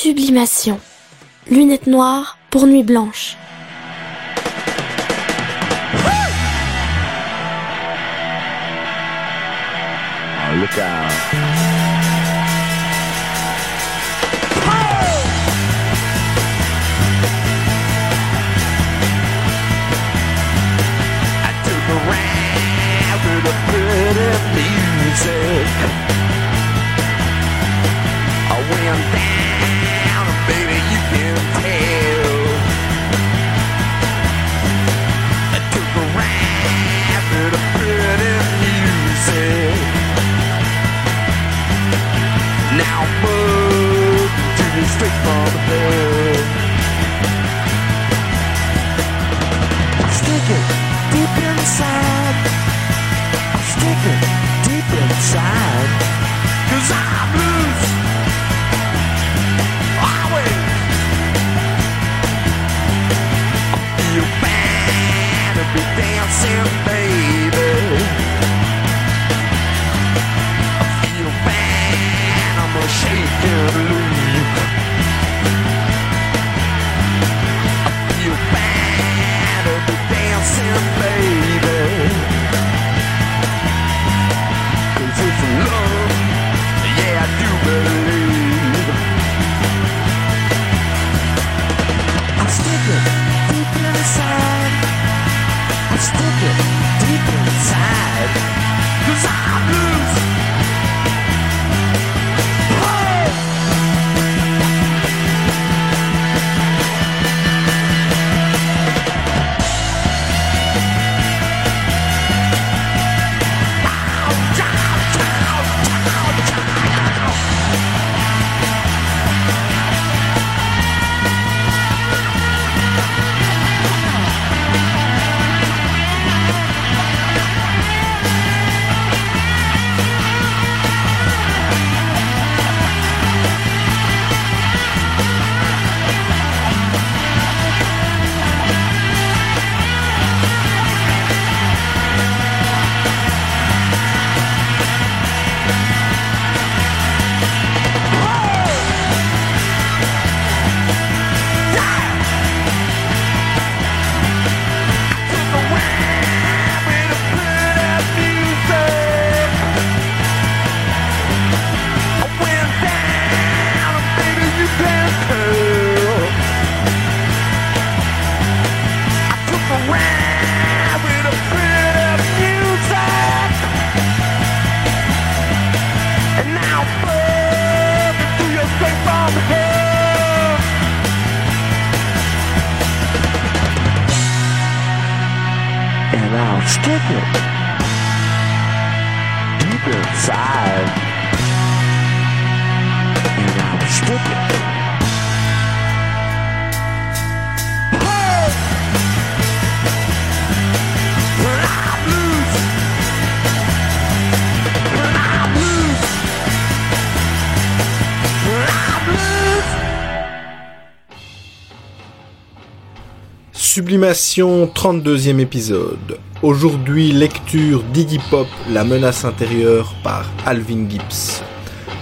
Sublimation. Lunettes noires pour nuit blanche. Oh, look out. Music. I went down, moving to the straight from. Stick it deep inside. Stick it deep inside. Cause I'm loose. Always. I feel bad to be dancing, baby. I feel bad, I'm a shaking leaf. Baby. It's love, yeah, I do believe. Sublimation 32e épisode. Aujourd'hui, lecture d'Iggy Pop, La menace intérieure par Alvin Gibbs.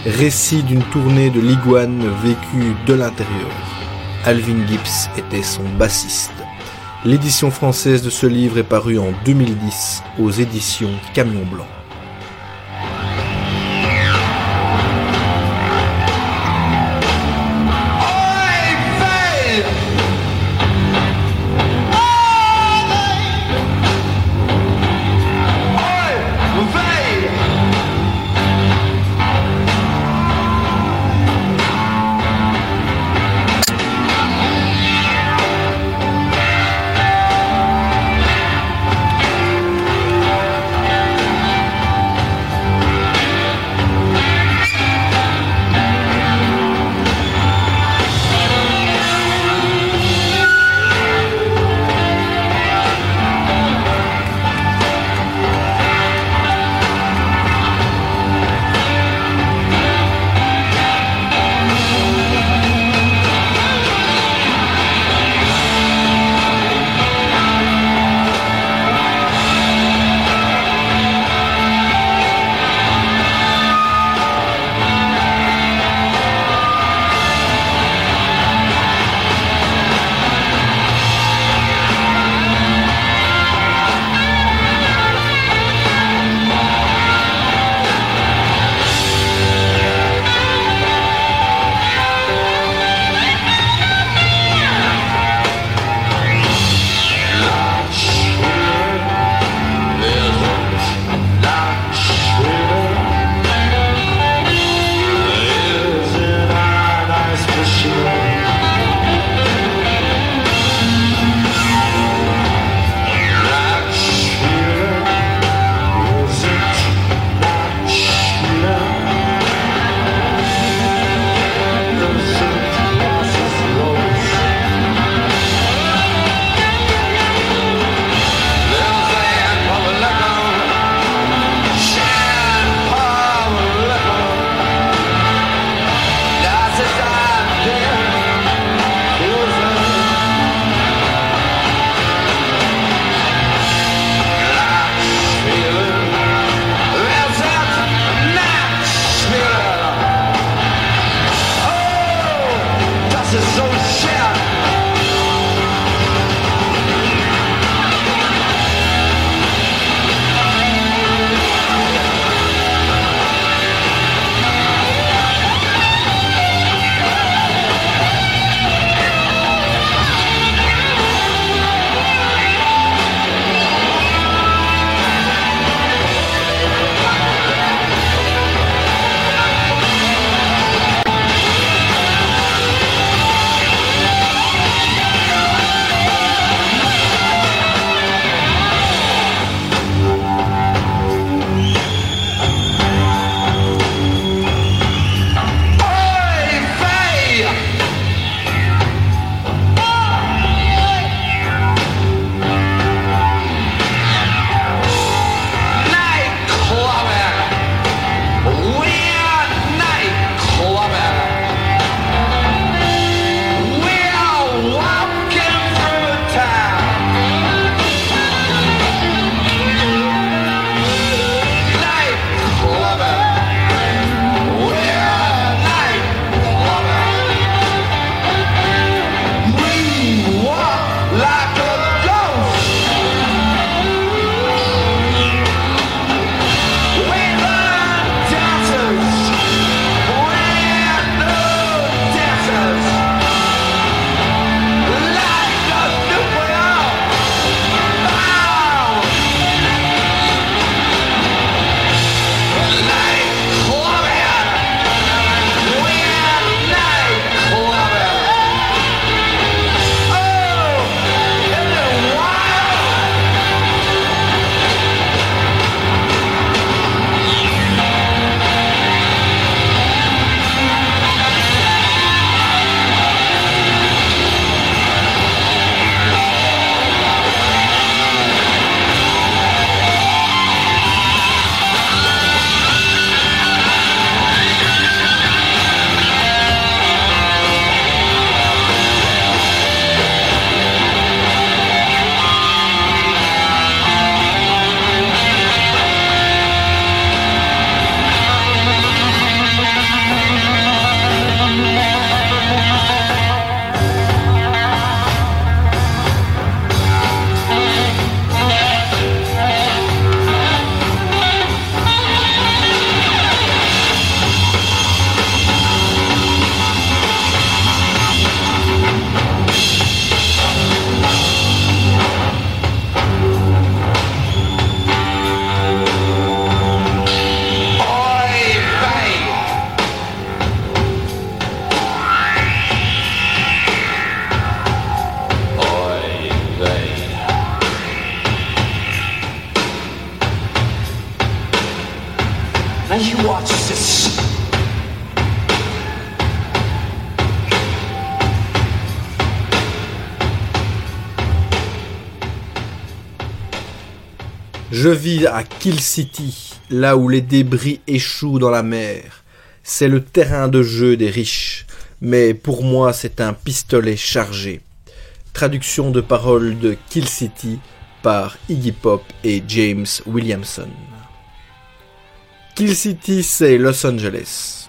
Récit d'une tournée de l'iguane vécue de l'intérieur. Alvin Gibbs était son bassiste. L'édition française de ce livre est parue en 2010 aux éditions Camion Blanc. Kill City, là où les débris échouent dans la mer. C'est le terrain de jeu des riches, mais pour moi c'est un pistolet chargé. Traduction de paroles de Kill City par Iggy Pop et James Williamson. Kill City, c'est Los Angeles.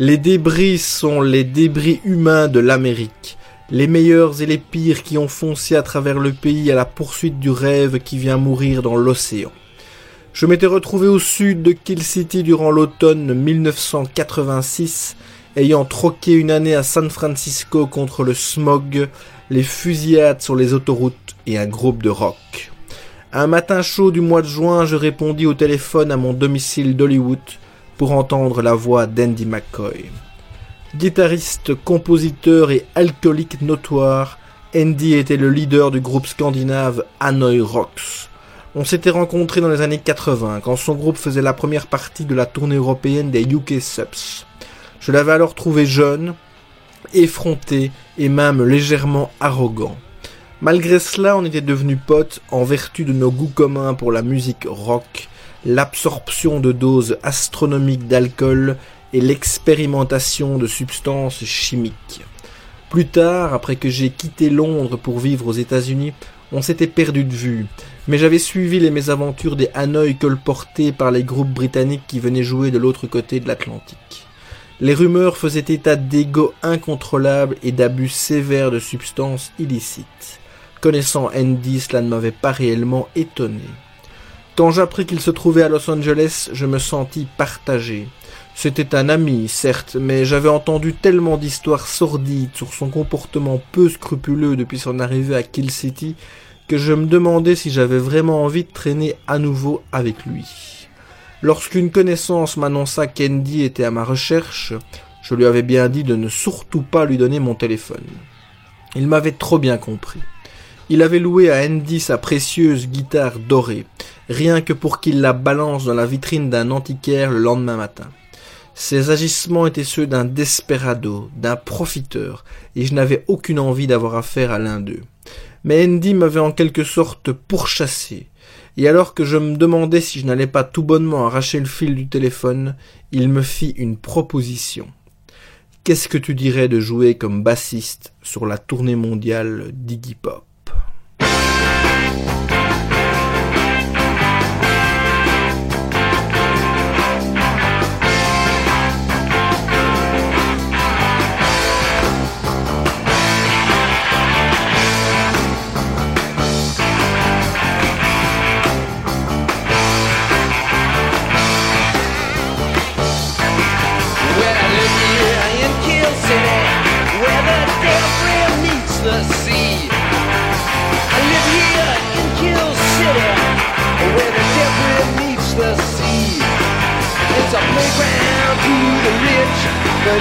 Les débris sont les débris humains de l'Amérique, les meilleurs et les pires qui ont foncé à travers le pays à la poursuite du rêve qui vient mourir dans l'océan. Je m'étais retrouvé au sud de Kill City durant l'automne 1986, ayant troqué une année à San Francisco contre le smog, les fusillades sur les autoroutes et un groupe de rock. Un matin chaud du mois de juin, je répondis au téléphone à mon domicile d'Hollywood pour entendre la voix d'Andy McCoy. Guitariste, compositeur et alcoolique notoire, Andy était le leader du groupe scandinave Hanoi Rocks. On s'était rencontrés dans les années 80, quand son groupe faisait la première partie de la tournée européenne des UK Subs. Je l'avais alors trouvé jeune, effronté et même légèrement arrogant. Malgré cela, on était devenus potes en vertu de nos goûts communs pour la musique rock, l'absorption de doses astronomiques d'alcool et l'expérimentation de substances chimiques. Plus tard, après que j'ai quitté Londres pour vivre aux États-Unis, on s'était perdu de vue, mais j'avais suivi les mésaventures des Hanoï colportés par les groupes britanniques qui venaient jouer de l'autre côté de l'Atlantique. Les rumeurs faisaient état d'égos incontrôlables et d'abus sévères de substances illicites. Connaissant Andy, cela ne m'avait pas réellement étonné. Quand j'appris qu'il se trouvait à Los Angeles, je me sentis partagé. C'était un ami, certes, mais j'avais entendu tellement d'histoires sordides sur son comportement peu scrupuleux depuis son arrivée à Kill City que je me demandais si j'avais vraiment envie de traîner à nouveau avec lui. Lorsqu'une connaissance m'annonça qu'Andy était à ma recherche, je lui avais bien dit de ne surtout pas lui donner mon téléphone. Il m'avait trop bien compris. Il avait loué à Andy sa précieuse guitare dorée, rien que pour qu'il la balance dans la vitrine d'un antiquaire le lendemain matin. Ses agissements étaient ceux d'un desperado, d'un profiteur, et je n'avais aucune envie d'avoir affaire à l'un d'eux. Mais Andy m'avait en quelque sorte pourchassé, et alors que je me demandais si je n'allais pas tout bonnement arracher le fil du téléphone, il me fit une proposition. Qu'est-ce que tu dirais de jouer comme bassiste sur la tournée mondiale d'Iggy Pop?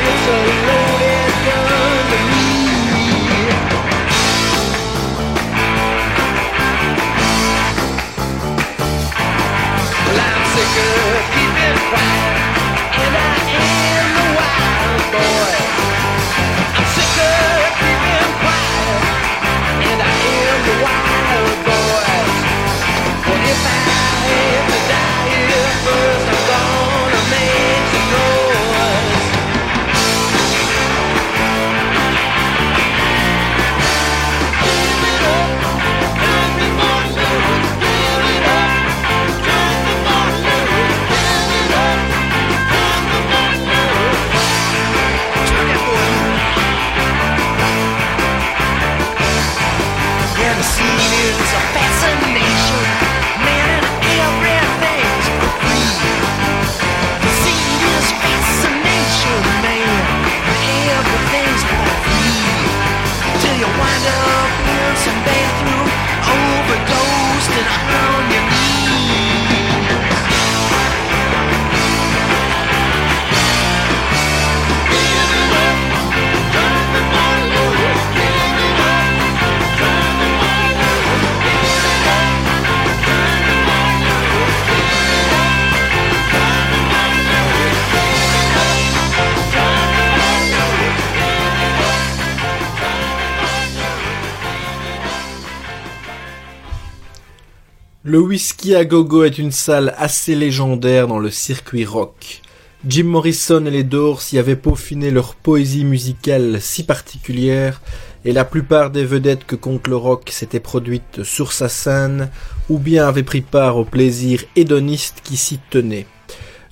A Le Whisky à Gogo est une salle assez légendaire dans le circuit rock. Jim Morrison et les Doors y avaient peaufiné leur poésie musicale si particulière, et la plupart des vedettes que compte le rock s'étaient produites sur sa scène, ou bien avaient pris part au plaisir hédoniste qui s'y tenait.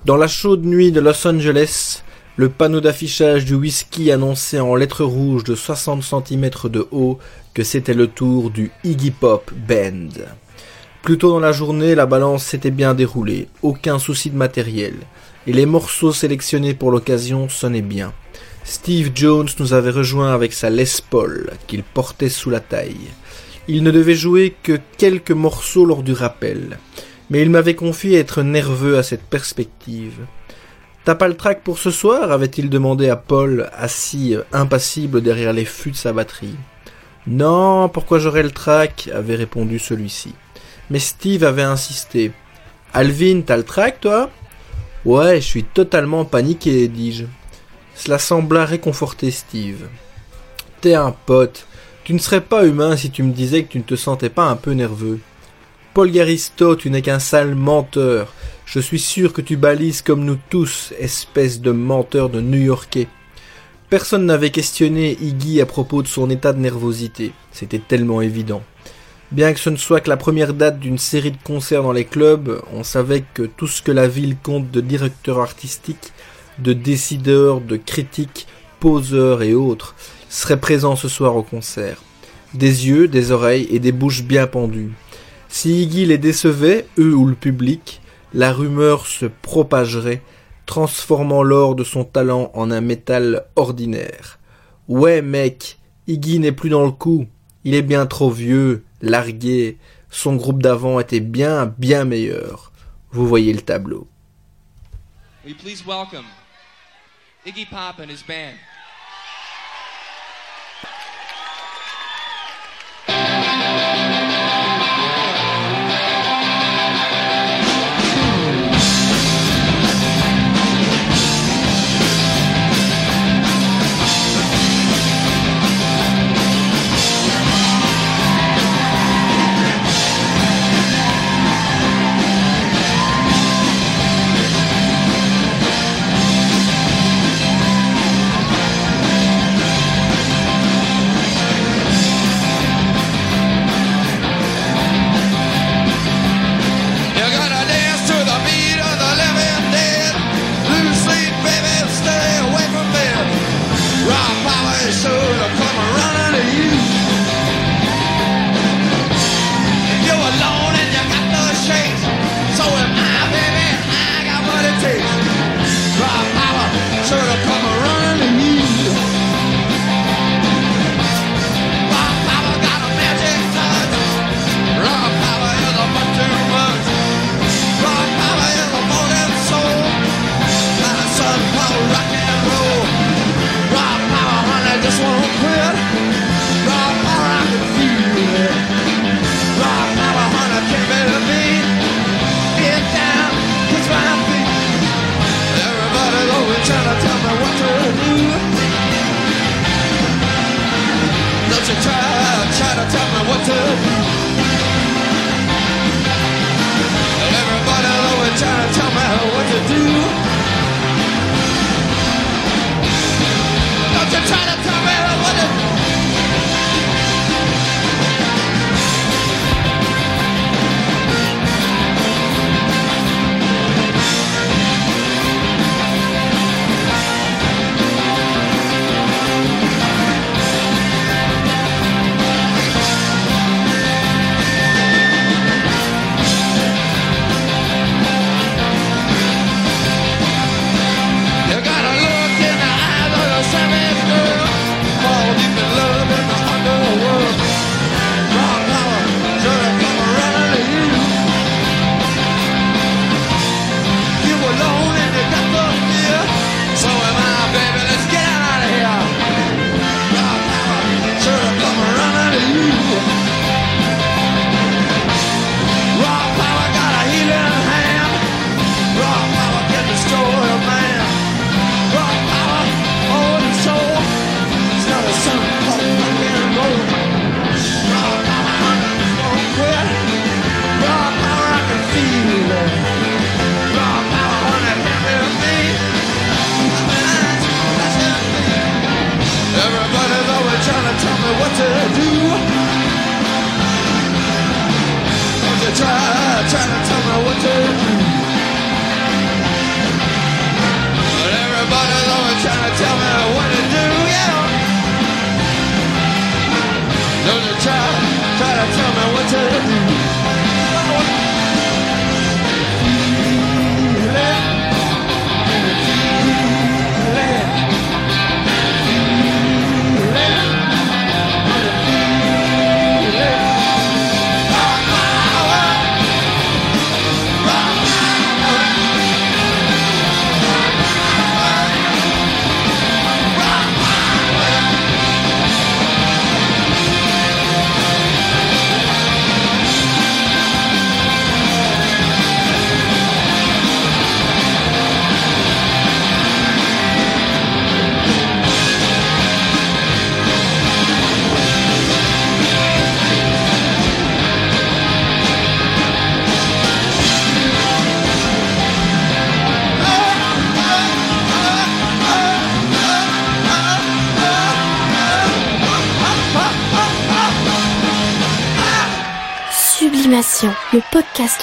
Dans la chaude nuit de Los Angeles, le panneau d'affichage du whisky annonçait en lettres rouges de 60 cm de haut que c'était le tour du Iggy Pop Band. Plus tôt dans la journée, la balance s'était bien déroulée, aucun souci de matériel, et les morceaux sélectionnés pour l'occasion sonnaient bien. Steve Jones nous avait rejoint avec sa Les Paul, qu'il portait sous la taille. Il ne devait jouer que quelques morceaux lors du rappel, mais il m'avait confié être nerveux à cette perspective. T'as pas le track pour ce soir avait-il demandé à Paul, assis impassible derrière les fûts de sa batterie. Non, pourquoi j'aurais le track avait répondu celui-ci. Mais Steve avait insisté. Alvin, t'as le track, toi? Ouais, je suis totalement paniqué, dis-je. Cela sembla réconforter Steve. T'es un pote. Tu ne serais pas humain si tu me disais que tu ne te sentais pas un peu nerveux. Paul Garisto, tu n'es qu'un sale menteur. Je suis sûr que tu balises comme nous tous, espèce de menteur de New-Yorkais. Personne n'avait questionné Iggy à propos de son état de nervosité. C'était tellement évident. Bien que ce ne soit que la première date d'une série de concerts dans les clubs, on savait que tout ce que la ville compte de directeurs artistiques, de décideurs, de critiques, poseurs et autres serait présent ce soir au concert. Des yeux, des oreilles et des bouches bien pendues. Si Iggy les décevait, eux ou le public, la rumeur se propagerait, transformant l'or de son talent en un métal ordinaire. Ouais mec, Iggy n'est plus dans le coup, il est bien trop vieux, largué, son groupe d'avant était bien, bien meilleur. Vous voyez le tableau.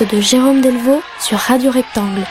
De Jérôme Delvaux sur Radio Rectangle.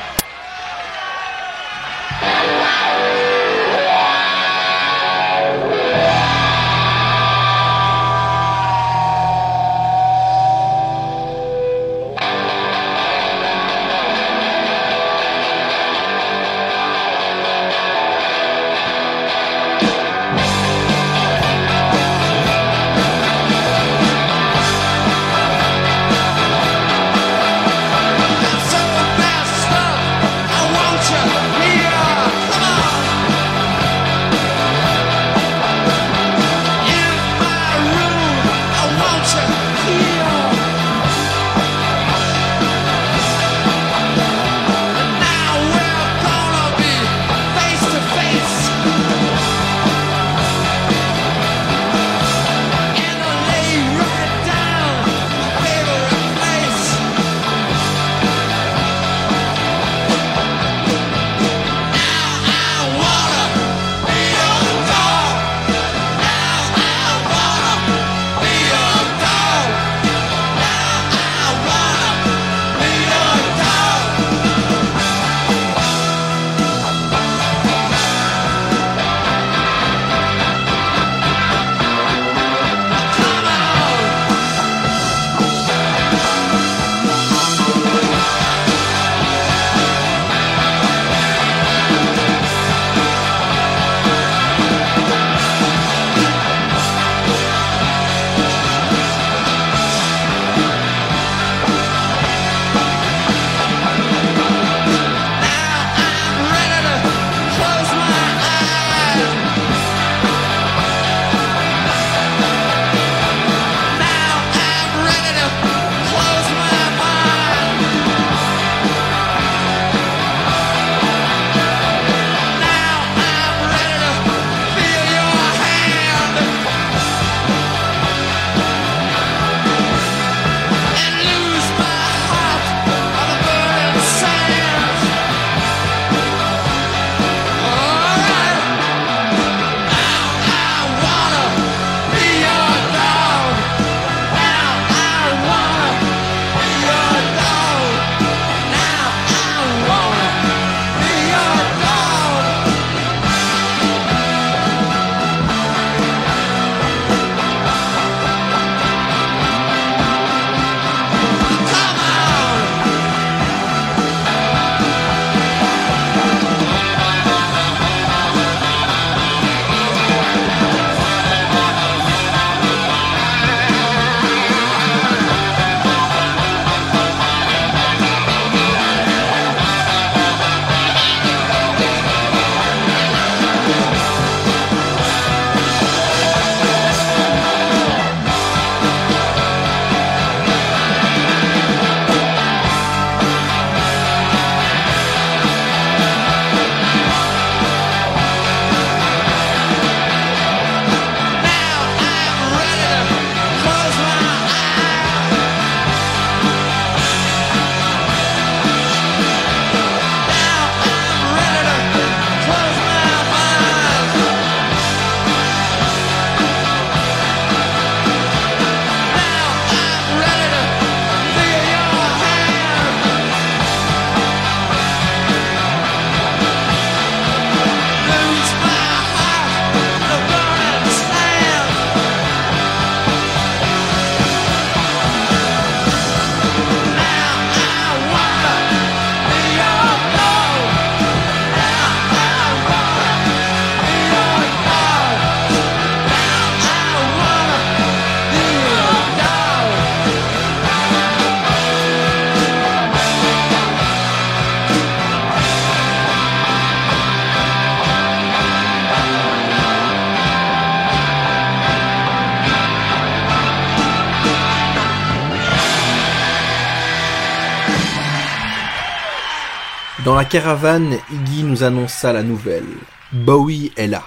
La caravane, Iggy nous annonça la nouvelle. Bowie est là.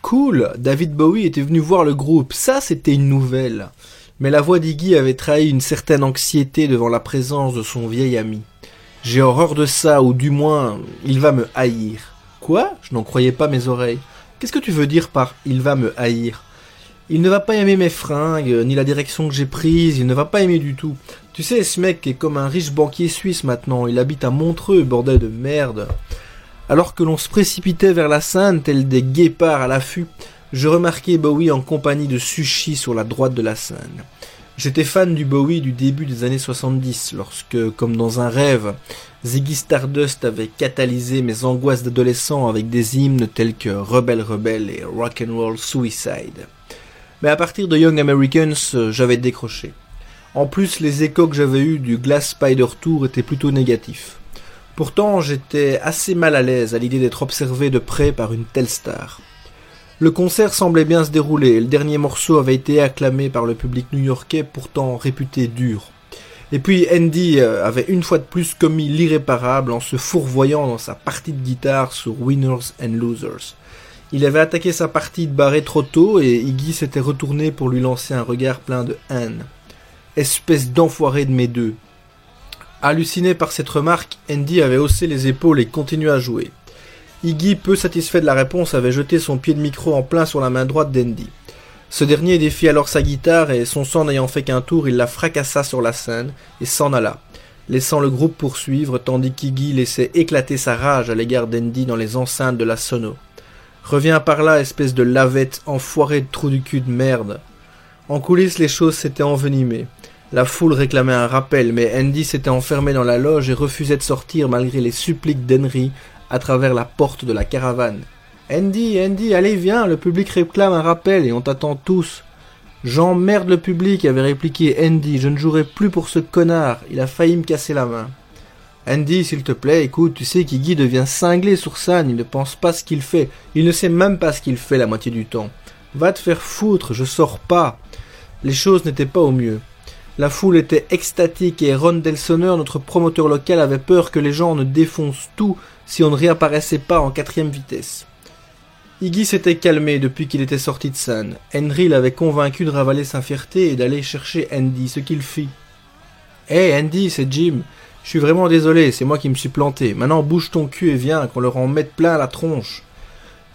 Cool, David Bowie était venu voir le groupe, ça c'était une nouvelle. Mais la voix d'Iggy avait trahi une certaine anxiété devant la présence de son vieil ami. J'ai horreur de ça, ou du moins, il va me haïr. Quoi? Je n'en croyais pas mes oreilles. Qu'est-ce que tu veux dire par il va me haïr? Il ne va pas aimer mes fringues, ni la direction que j'ai prise, il ne va pas aimer du tout. Tu sais, ce mec est comme un riche banquier suisse maintenant, il habite à Montreux, bordel de merde. Alors que l'on se précipitait vers la Seine, tel des guépards à l'affût, je remarquai Bowie en compagnie de Sushi sur la droite de la Seine. J'étais fan du Bowie du début des années 70, lorsque, comme dans un rêve, Ziggy Stardust avait catalysé mes angoisses d'adolescent avec des hymnes tels que Rebel Rebel et Rock'n'Roll Suicide. Mais à partir de Young Americans, j'avais décroché. En plus, les échos que j'avais eus du Glass Spider Tour étaient plutôt négatifs. Pourtant, j'étais assez mal à l'aise à l'idée d'être observé de près par une telle star. Le concert semblait bien se dérouler le dernier morceau avait été acclamé par le public new-yorkais pourtant réputé dur. Et puis Andy euh, avait une fois de plus commis l'irréparable en se fourvoyant dans sa partie de guitare sur Winners and Losers. Il avait attaqué sa partie de barré trop tôt et Iggy s'était retourné pour lui lancer un regard plein de haine. Espèce d'enfoiré de mes deux. Halluciné par cette remarque, Andy avait haussé les épaules et continué à jouer. Iggy, peu satisfait de la réponse, avait jeté son pied de micro en plein sur la main droite d'Andy. Ce dernier défit alors sa guitare et son sang n'ayant fait qu'un tour, il la fracassa sur la scène et s'en alla, laissant le groupe poursuivre tandis qu'Iggy laissait éclater sa rage à l'égard d'Andy dans les enceintes de la sono. Reviens par là, espèce de lavette enfoirée de trou du cul de merde. En coulisses, les choses s'étaient envenimées. La foule réclamait un rappel, mais Andy s'était enfermé dans la loge et refusait de sortir malgré les suppliques d'Henry à travers la porte de la caravane. Andy, Andy, allez viens, le public réclame un rappel et on t'attend tous. J'emmerde le public, avait répliqué Andy, je ne jouerai plus pour ce connard, il a failli me casser la main. Andy, s'il te plaît, écoute, tu sais qu'Iggy devient cinglé sur scène, il ne pense pas ce qu'il fait, il ne sait même pas ce qu'il fait la moitié du temps. Va te faire foutre, je sors pas. Les choses n'étaient pas au mieux. La foule était extatique et Ron Delsoner, notre promoteur local, avait peur que les gens ne défoncent tout si on ne réapparaissait pas en quatrième vitesse. Iggy s'était calmé depuis qu'il était sorti de scène. Henry l'avait convaincu de ravaler sa fierté et d'aller chercher Andy, ce qu'il fit. Hé hey Andy, c'est Jim. Je suis vraiment désolé, c'est moi qui me suis planté. Maintenant bouge ton cul et viens, qu'on leur en mette plein la tronche.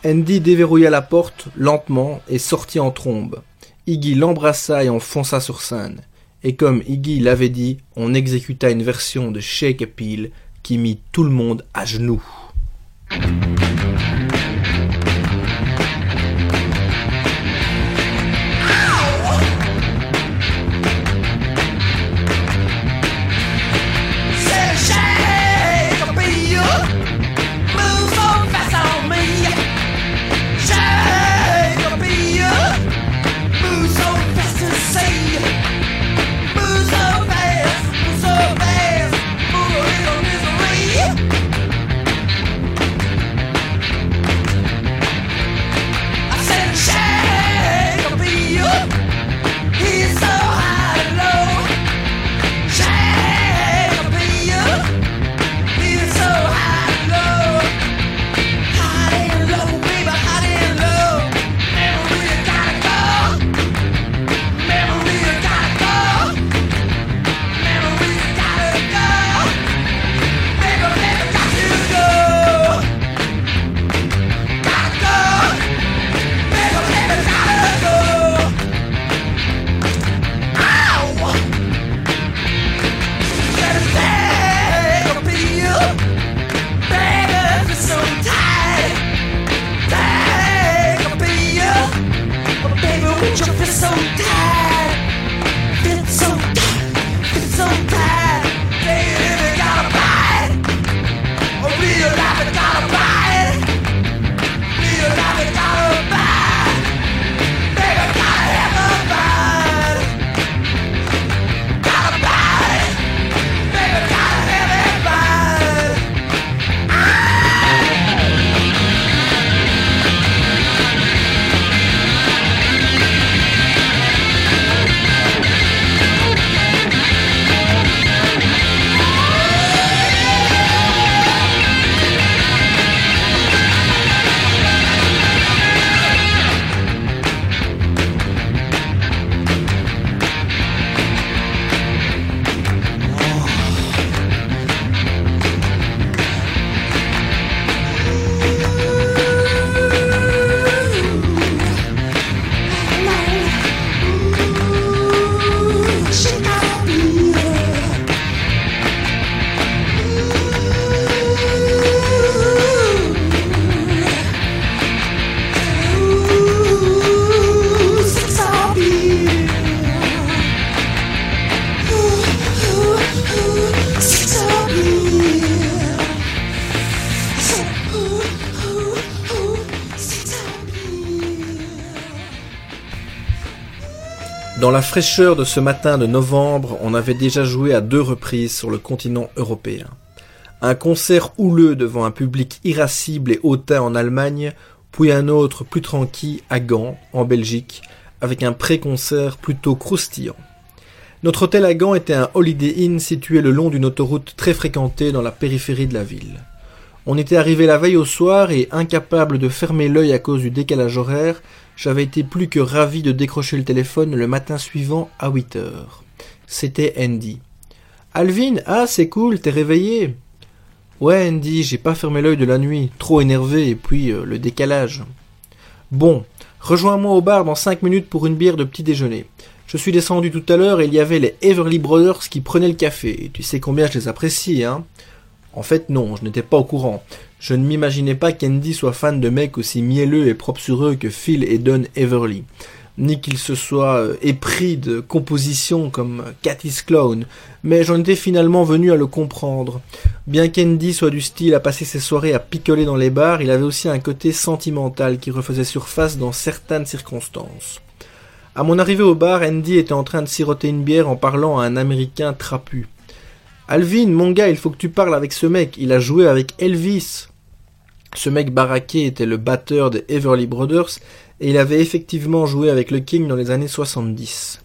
Andy déverrouilla la porte, lentement, et sortit en trombe. Iggy l'embrassa et enfonça sur scène et comme Iggy l'avait dit, on exécuta une version de Shake qui mit tout le monde à genoux. La fraîcheur de ce matin de novembre, on avait déjà joué à deux reprises sur le continent européen. Un concert houleux devant un public irascible et hautain en Allemagne, puis un autre plus tranquille à Gand, en Belgique, avec un pré-concert plutôt croustillant. Notre hôtel à Gand était un Holiday Inn situé le long d'une autoroute très fréquentée dans la périphérie de la ville. On était arrivé la veille au soir et, incapable de fermer l'œil à cause du décalage horaire, j'avais été plus que ravi de décrocher le téléphone le matin suivant à 8 heures. C'était Andy. Alvin, ah c'est cool, t'es réveillé Ouais Andy, j'ai pas fermé l'œil de la nuit, trop énervé et puis euh, le décalage. Bon, rejoins-moi au bar dans cinq minutes pour une bière de petit déjeuner. Je suis descendu tout à l'heure et il y avait les Everly Brothers qui prenaient le café. Tu sais combien je les apprécie, hein? En fait non, je n'étais pas au courant. Je ne m'imaginais pas qu'Andy soit fan de mecs aussi mielleux et propres sur eux que Phil et Don Everly ni qu'il se soit euh, épris de compositions comme Cathy's Clown, mais j'en étais finalement venu à le comprendre. Bien qu'Andy soit du style à passer ses soirées à picoler dans les bars, il avait aussi un côté sentimental qui refaisait surface dans certaines circonstances. À mon arrivée au bar, Andy était en train de siroter une bière en parlant à un Américain trapu. Alvin, mon gars, il faut que tu parles avec ce mec, il a joué avec Elvis. Ce mec baraqué était le batteur des Everly Brothers et il avait effectivement joué avec le King dans les années 70.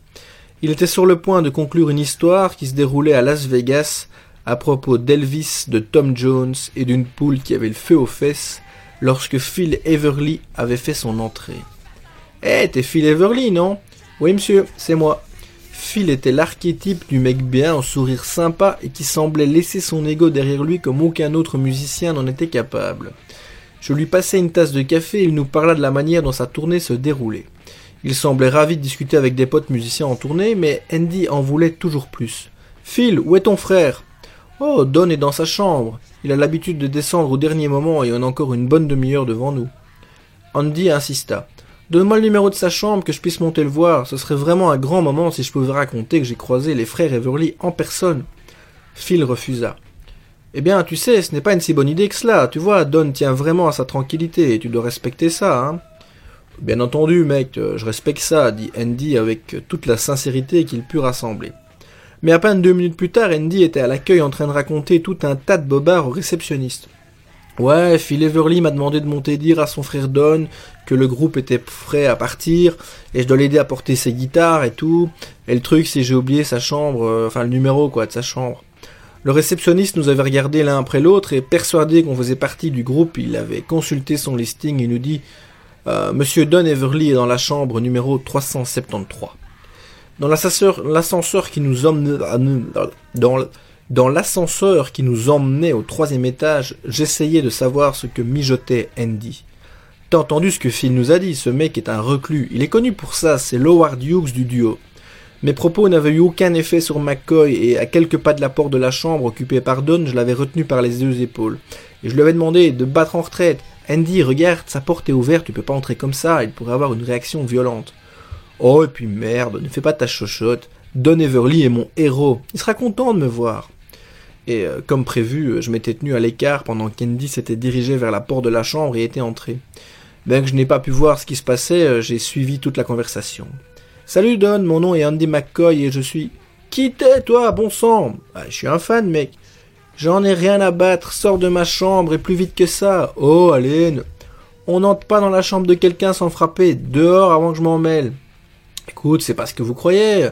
Il était sur le point de conclure une histoire qui se déroulait à Las Vegas à propos d'Elvis, de Tom Jones et d'une poule qui avait le feu aux fesses lorsque Phil Everly avait fait son entrée. Eh, t'es Phil Everly, non? Oui, monsieur, c'est moi. Phil était l'archétype du mec bien, au sourire sympa et qui semblait laisser son ego derrière lui comme aucun autre musicien n'en était capable. Je lui passai une tasse de café et il nous parla de la manière dont sa tournée se déroulait. Il semblait ravi de discuter avec des potes musiciens en tournée, mais Andy en voulait toujours plus. Phil, où est ton frère? Oh, Don est dans sa chambre. Il a l'habitude de descendre au dernier moment et on a encore une bonne demi-heure devant nous. Andy insista. Donne-moi le numéro de sa chambre que je puisse monter le voir. Ce serait vraiment un grand moment si je pouvais raconter que j'ai croisé les frères Everly en personne. Phil refusa. Eh bien, tu sais, ce n'est pas une si bonne idée que cela. Tu vois, Don tient vraiment à sa tranquillité et tu dois respecter ça, hein. Bien entendu, mec, euh, je respecte ça, dit Andy avec toute la sincérité qu'il put rassembler. Mais à peine deux minutes plus tard, Andy était à l'accueil en train de raconter tout un tas de bobards au réceptionniste. Ouais, Phil Everly m'a demandé de monter dire à son frère Don que le groupe était prêt à partir et je dois l'aider à porter ses guitares et tout. Et le truc, c'est j'ai oublié sa chambre, euh, enfin le numéro quoi de sa chambre. Le réceptionniste nous avait regardé l'un après l'autre et persuadé qu'on faisait partie du groupe, il avait consulté son listing et nous dit euh, Monsieur Don Everly est dans la chambre numéro 373. Dans l'ascenseur qui nous emmenait l'ascenseur qui nous emmenait au troisième étage, j'essayais de savoir ce que mijotait Andy. T'as entendu ce que Phil nous a dit, ce mec est un reclus. Il est connu pour ça, c'est Loward Hughes du duo. Mes propos n'avaient eu aucun effet sur McCoy et à quelques pas de la porte de la chambre occupée par Don, je l'avais retenu par les deux épaules. Et je lui avais demandé de battre en retraite. Andy, regarde, sa porte est ouverte, tu peux pas entrer comme ça, il pourrait avoir une réaction violente. Oh, et puis merde, ne fais pas ta chochotte. Don Everly est mon héros. Il sera content de me voir. Et euh, comme prévu, je m'étais tenu à l'écart pendant qu'Andy s'était dirigé vers la porte de la chambre et était entré. Bien que je n'ai pas pu voir ce qui se passait, euh, j'ai suivi toute la conversation. Salut Don, mon nom est Andy McCoy et je suis. Qui t'es, toi, bon sang ah, Je suis un fan, mec. J'en ai rien à battre, sors de ma chambre et plus vite que ça. Oh, allez, on n'entre pas dans la chambre de quelqu'un sans frapper, dehors avant que je m'en mêle. Écoute, c'est pas ce que vous croyez,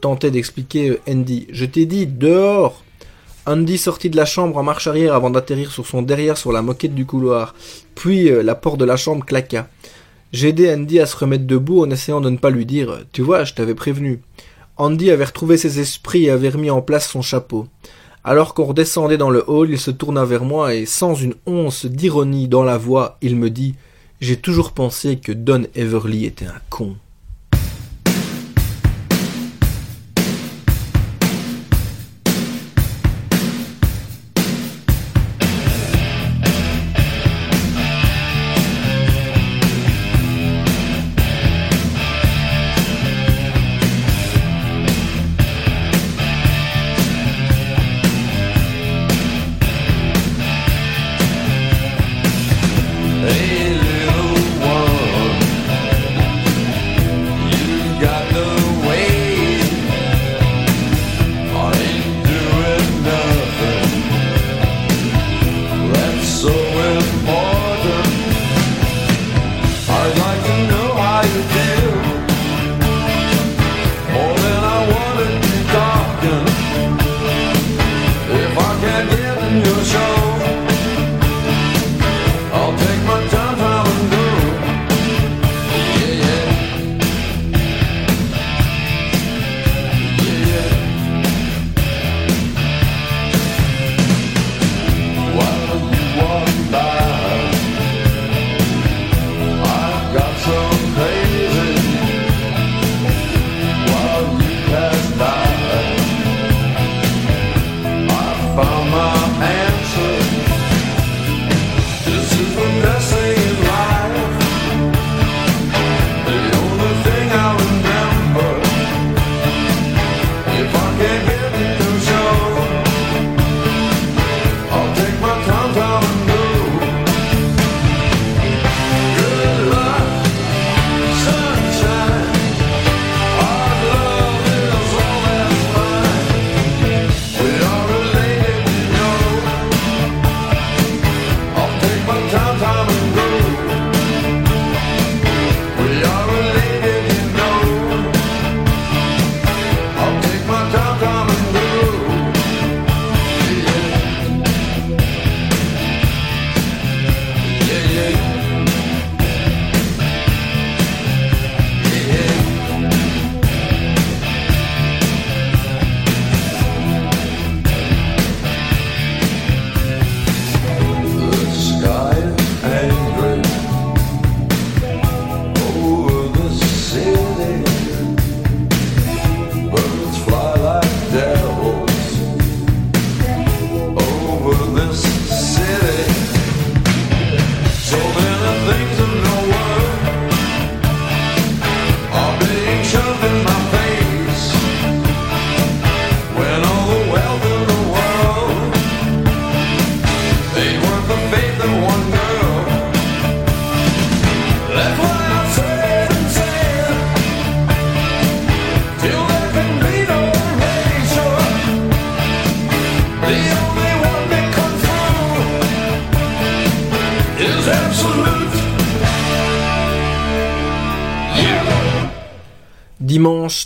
tentait d'expliquer Andy. Je t'ai dit dehors. Andy sortit de la chambre en marche arrière avant d'atterrir sur son derrière sur la moquette du couloir. Puis euh, la porte de la chambre claqua. J'ai Andy à se remettre debout en essayant de ne pas lui dire Tu vois, je t'avais prévenu. Andy avait retrouvé ses esprits et avait remis en place son chapeau. Alors qu'on redescendait dans le hall, il se tourna vers moi et sans une once d'ironie dans la voix, il me dit J'ai toujours pensé que Don Everly était un con.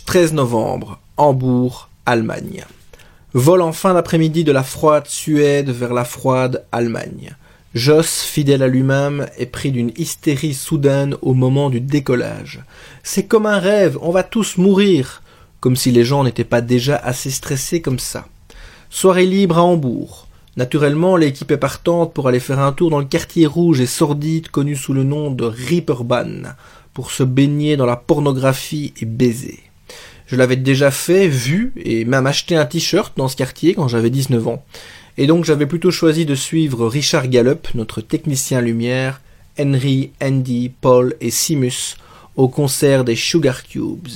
13 novembre, Hambourg, Allemagne. Vol en fin d'après-midi de la froide Suède vers la froide Allemagne. Joss, fidèle à lui-même, est pris d'une hystérie soudaine au moment du décollage. C'est comme un rêve, on va tous mourir. Comme si les gens n'étaient pas déjà assez stressés comme ça. Soirée libre à Hambourg. Naturellement, l'équipe est partante pour aller faire un tour dans le quartier rouge et sordide connu sous le nom de Ripperbahn, pour se baigner dans la pornographie et baiser. Je l'avais déjà fait, vu, et même acheté un t-shirt dans ce quartier quand j'avais 19 ans. Et donc j'avais plutôt choisi de suivre Richard Gallup, notre technicien lumière, Henry, Andy, Paul et Simus au concert des Sugar Cubes.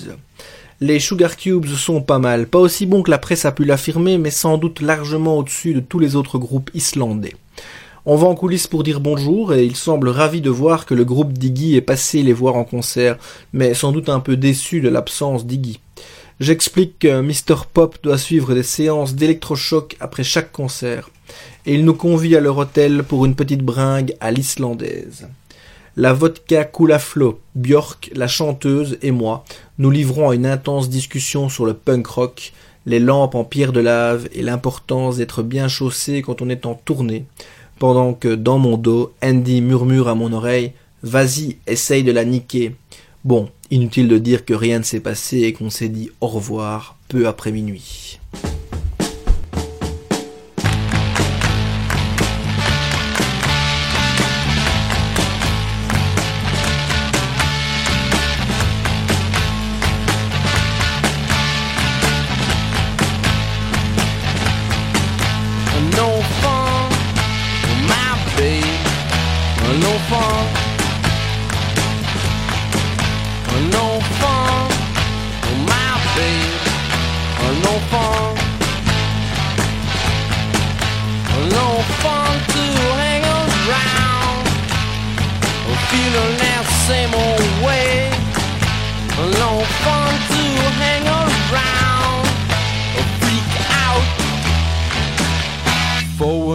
Les Sugar Cubes sont pas mal, pas aussi bons que la presse a pu l'affirmer, mais sans doute largement au-dessus de tous les autres groupes islandais. On va en coulisses pour dire bonjour et il semble ravi de voir que le groupe d'Iggy est passé les voir en concert, mais sans doute un peu déçu de l'absence d'Iggy. J'explique que Mr. Pop doit suivre des séances d'électrochoc après chaque concert, et il nous convie à leur hôtel pour une petite bringue à l'islandaise. La vodka coule à flot. Björk, la chanteuse, et moi, nous livrons à une intense discussion sur le punk rock, les lampes en pierre de lave et l'importance d'être bien chaussé quand on est en tournée, pendant que dans mon dos, Andy murmure à mon oreille Vas-y, essaye de la niquer. Bon, inutile de dire que rien ne s'est passé et qu'on s'est dit au revoir peu après minuit.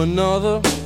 Another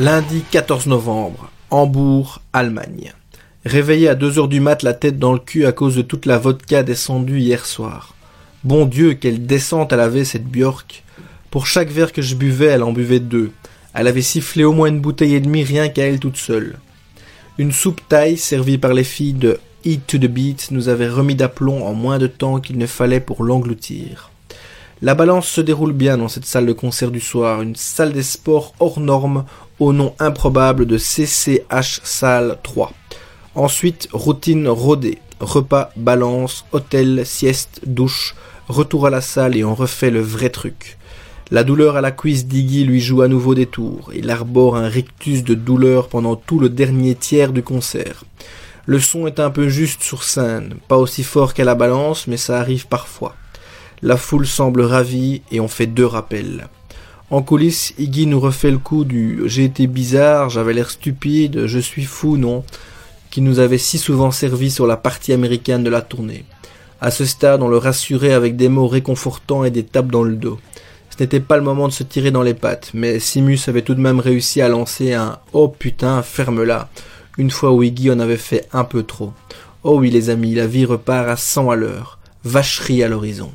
Lundi 14 novembre, Hambourg, Allemagne. Réveillé à 2 heures du mat, la tête dans le cul à cause de toute la vodka descendue hier soir. Bon Dieu, quelle descente elle avait, cette Björk. Pour chaque verre que je buvais, elle en buvait deux. Elle avait sifflé au moins une bouteille et demie rien qu'à elle toute seule. Une soupe taille servie par les filles de Eat to the Beat nous avait remis d'aplomb en moins de temps qu'il ne fallait pour l'engloutir. La balance se déroule bien dans cette salle de concert du soir, une salle des sports hors norme au nom improbable de CCH Salle 3. Ensuite, routine rodée, repas, balance, hôtel, sieste, douche, retour à la salle et on refait le vrai truc. La douleur à la cuisse d'Iggy lui joue à nouveau des tours. Il arbore un rictus de douleur pendant tout le dernier tiers du concert. Le son est un peu juste sur scène, pas aussi fort qu'à la balance, mais ça arrive parfois. La foule semble ravie et on fait deux rappels. En coulisses, Iggy nous refait le coup du j'ai été bizarre, j'avais l'air stupide, je suis fou, non, qui nous avait si souvent servi sur la partie américaine de la tournée. À ce stade, on le rassurait avec des mots réconfortants et des tapes dans le dos. Ce n'était pas le moment de se tirer dans les pattes, mais Simus avait tout de même réussi à lancer un Oh putain, ferme-la, une fois où Iggy en avait fait un peu trop. Oh oui les amis, la vie repart à 100 à l'heure, vacherie à l'horizon.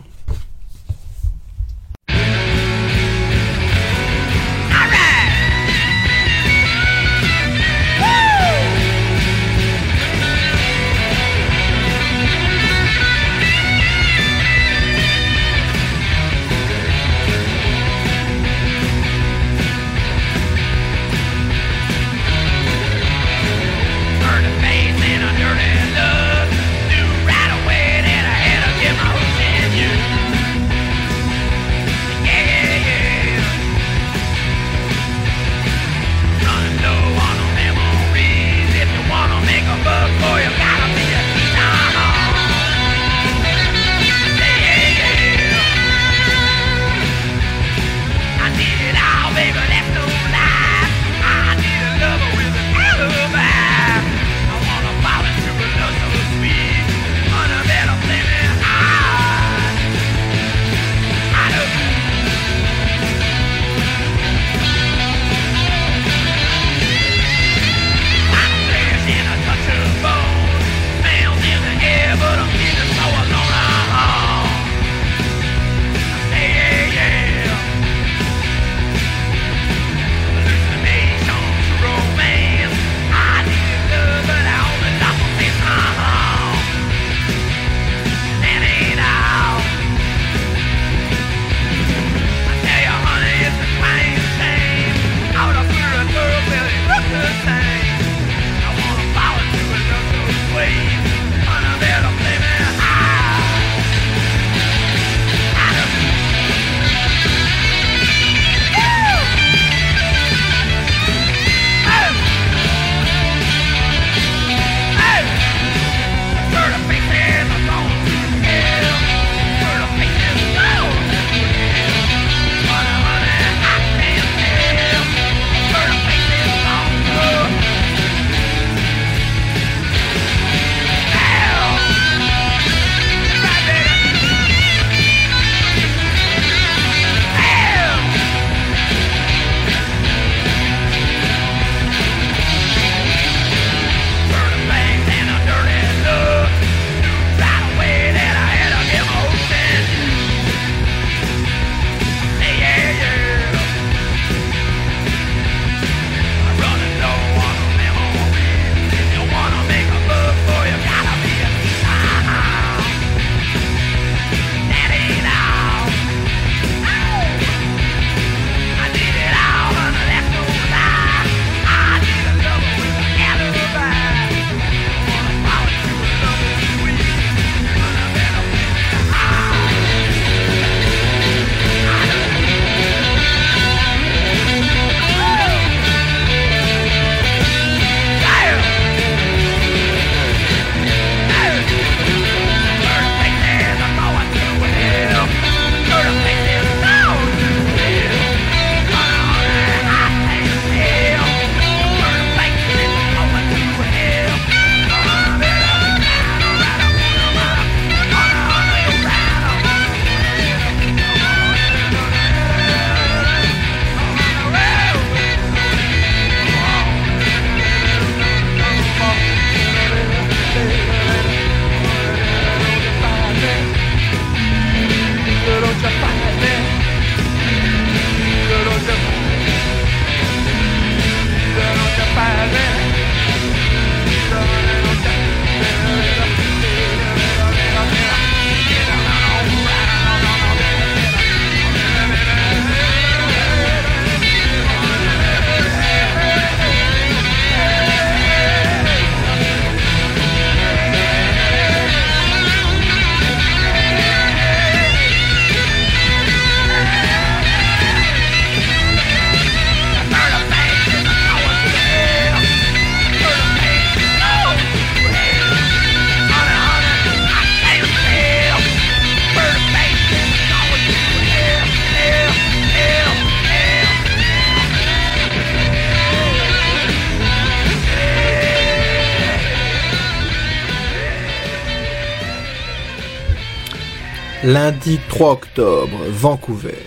Lundi 3 octobre, Vancouver.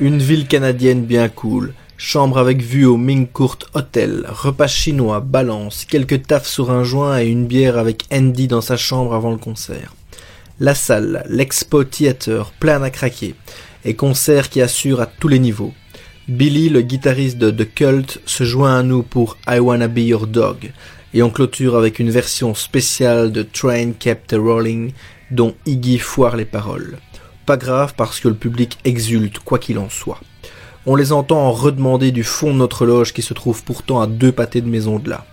Une ville canadienne bien cool. Chambre avec vue au Ming Court Hotel, repas chinois, balance, quelques tafs sur un joint et une bière avec Andy dans sa chambre avant le concert. La salle, l'Expo Theater, plein à craquer, et concert qui assure à tous les niveaux. Billy, le guitariste de The Cult, se joint à nous pour I Wanna Be Your Dog, et on clôture avec une version spéciale de Train Kept Rolling, dont Iggy foire les paroles. Pas grave parce que le public exulte quoi qu'il en soit. On les entend en redemander du fond de notre loge qui se trouve pourtant à deux pâtés de maison de là.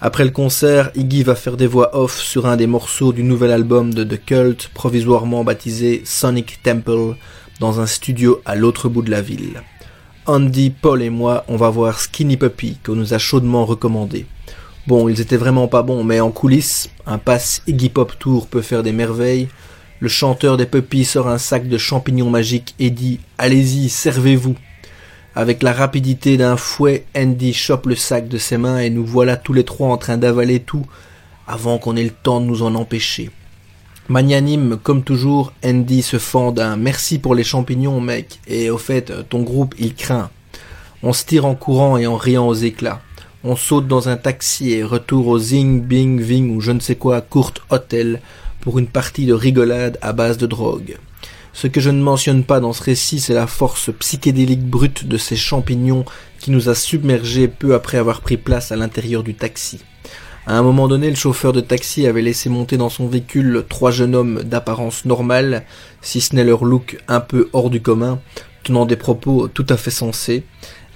Après le concert, Iggy va faire des voix off sur un des morceaux du nouvel album de The Cult, provisoirement baptisé Sonic Temple, dans un studio à l'autre bout de la ville. Andy, Paul et moi, on va voir Skinny Puppy, qu'on nous a chaudement recommandé. Bon, ils étaient vraiment pas bons, mais en coulisses, un pass Iggy Pop Tour peut faire des merveilles. Le chanteur des Puppies sort un sac de champignons magiques et dit Allez-y, servez-vous. Avec la rapidité d'un fouet, Andy chope le sac de ses mains et nous voilà tous les trois en train d'avaler tout avant qu'on ait le temps de nous en empêcher. Magnanime comme toujours, Andy se fend d'un merci pour les champignons mec et au fait ton groupe il craint. On se tire en courant et en riant aux éclats. On saute dans un taxi et retour au Zing Bing Ving ou je ne sais quoi Court Hotel pour une partie de rigolade à base de drogue. Ce que je ne mentionne pas dans ce récit, c'est la force psychédélique brute de ces champignons qui nous a submergés peu après avoir pris place à l'intérieur du taxi. À un moment donné, le chauffeur de taxi avait laissé monter dans son véhicule trois jeunes hommes d'apparence normale, si ce n'est leur look un peu hors du commun, tenant des propos tout à fait sensés.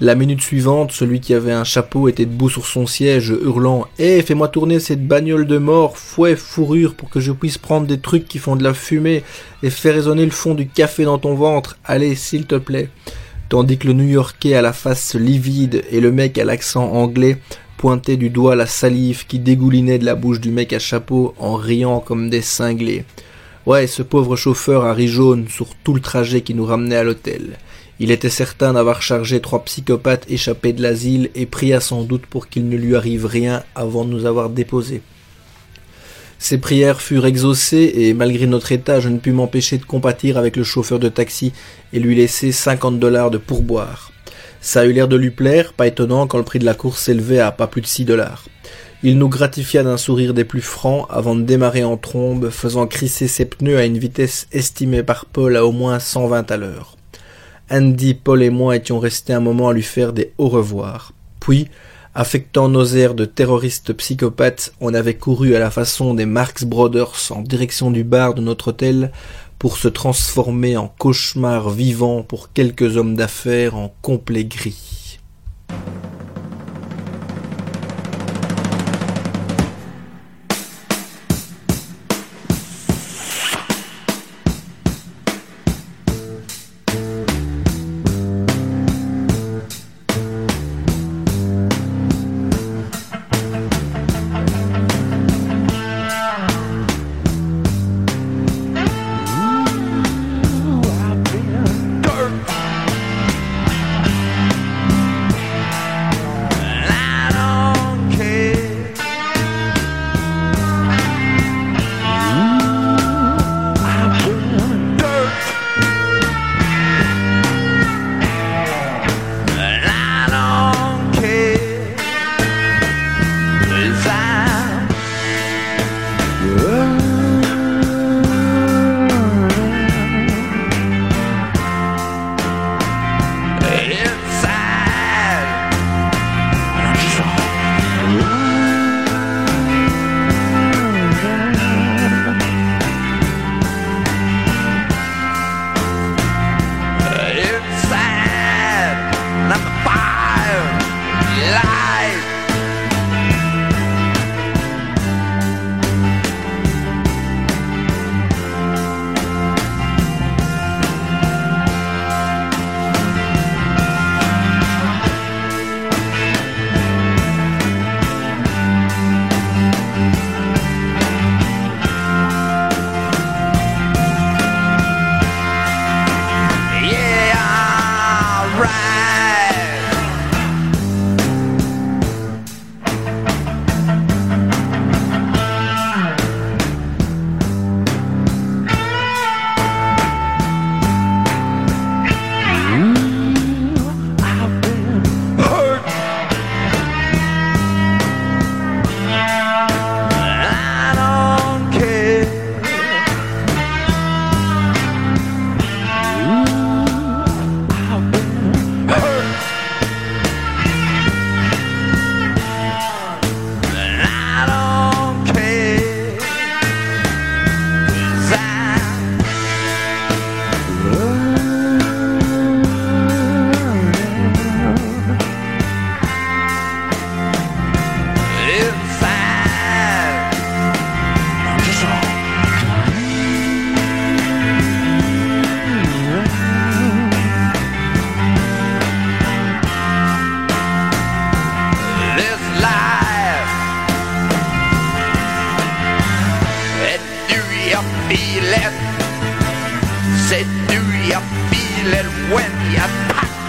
La minute suivante, celui qui avait un chapeau était debout sur son siège, hurlant Eh, fais-moi tourner cette bagnole de mort, fouet, fourrure, pour que je puisse prendre des trucs qui font de la fumée et faire résonner le fond du café dans ton ventre. Allez, s'il te plaît. Tandis que le New-Yorkais à la face livide et le mec à l'accent anglais pointaient du doigt la salive qui dégoulinait de la bouche du mec à chapeau en riant comme des cinglés. Ouais, ce pauvre chauffeur a ri jaune sur tout le trajet qui nous ramenait à l'hôtel. Il était certain d'avoir chargé trois psychopathes échappés de l'asile et pria sans doute pour qu'il ne lui arrive rien avant de nous avoir déposés. Ses prières furent exaucées et malgré notre état, je ne pus m'empêcher de compatir avec le chauffeur de taxi et lui laisser 50 dollars de pourboire. Ça a l'air de lui plaire, pas étonnant quand le prix de la course s'élevait à pas plus de 6 dollars. Il nous gratifia d'un sourire des plus francs avant de démarrer en trombe, faisant crisser ses pneus à une vitesse estimée par Paul à au moins 120 à l'heure. Andy, Paul et moi étions restés un moment à lui faire des au revoir. Puis, affectant nos airs de terroristes psychopathes, on avait couru à la façon des Marx Brothers en direction du bar de notre hôtel pour se transformer en cauchemar vivant pour quelques hommes d'affaires en complet gris. jag bilen. Se du jag bilen when jag packar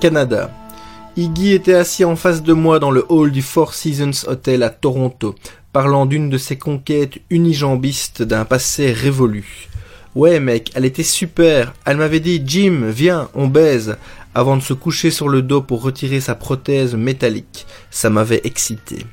Canada. Iggy était assis en face de moi dans le hall du Four Seasons Hotel à Toronto, parlant d'une de ses conquêtes unijambistes d'un passé révolu. Ouais mec, elle était super, elle m'avait dit Jim, viens, on baise, avant de se coucher sur le dos pour retirer sa prothèse métallique. Ça m'avait excité.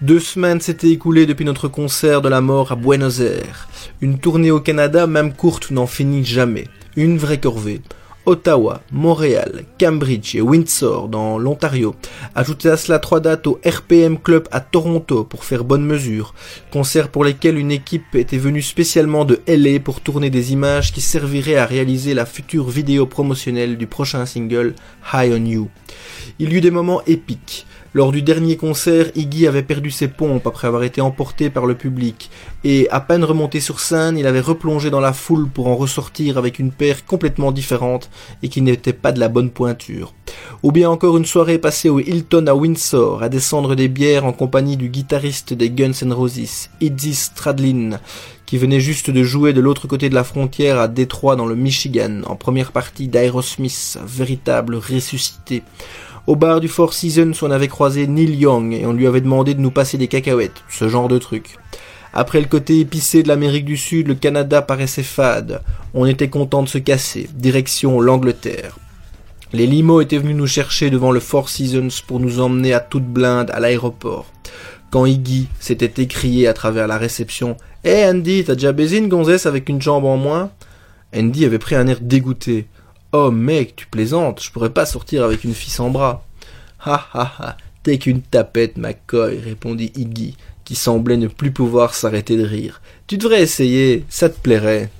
Deux semaines s'étaient écoulées depuis notre concert de la mort à Buenos Aires. Une tournée au Canada, même courte, n'en finit jamais. Une vraie corvée. Ottawa, Montréal, Cambridge et Windsor dans l'Ontario. Ajoutez à cela trois dates au RPM Club à Toronto pour faire bonne mesure. Concerts pour lesquels une équipe était venue spécialement de LA pour tourner des images qui serviraient à réaliser la future vidéo promotionnelle du prochain single High on You. Il y eut des moments épiques. Lors du dernier concert, Iggy avait perdu ses pompes après avoir été emporté par le public, et à peine remonté sur scène, il avait replongé dans la foule pour en ressortir avec une paire complètement différente et qui n'était pas de la bonne pointure. Ou bien encore une soirée passée au Hilton à Windsor, à descendre des bières en compagnie du guitariste des Guns N' Roses, Izzy Stradlin, qui venait juste de jouer de l'autre côté de la frontière à Détroit dans le Michigan, en première partie d'Aerosmith, véritable ressuscité. Au bar du Four Seasons, on avait croisé Neil Young et on lui avait demandé de nous passer des cacahuètes, ce genre de truc. Après le côté épicé de l'Amérique du Sud, le Canada paraissait fade. On était content de se casser. Direction l'Angleterre. Les limos étaient venus nous chercher devant le Four Seasons pour nous emmener à toute blinde à l'aéroport. Quand Iggy s'était écrié à travers la réception Hé Andy, t'as déjà baisé une gonzesse avec une jambe en moins? Andy avait pris un air dégoûté. Oh mec, tu plaisantes, je pourrais pas sortir avec une fille sans bras. Ha ha ha, t'es qu'une tapette, McCoy, répondit Iggy, qui semblait ne plus pouvoir s'arrêter de rire. Tu devrais essayer, ça te plairait.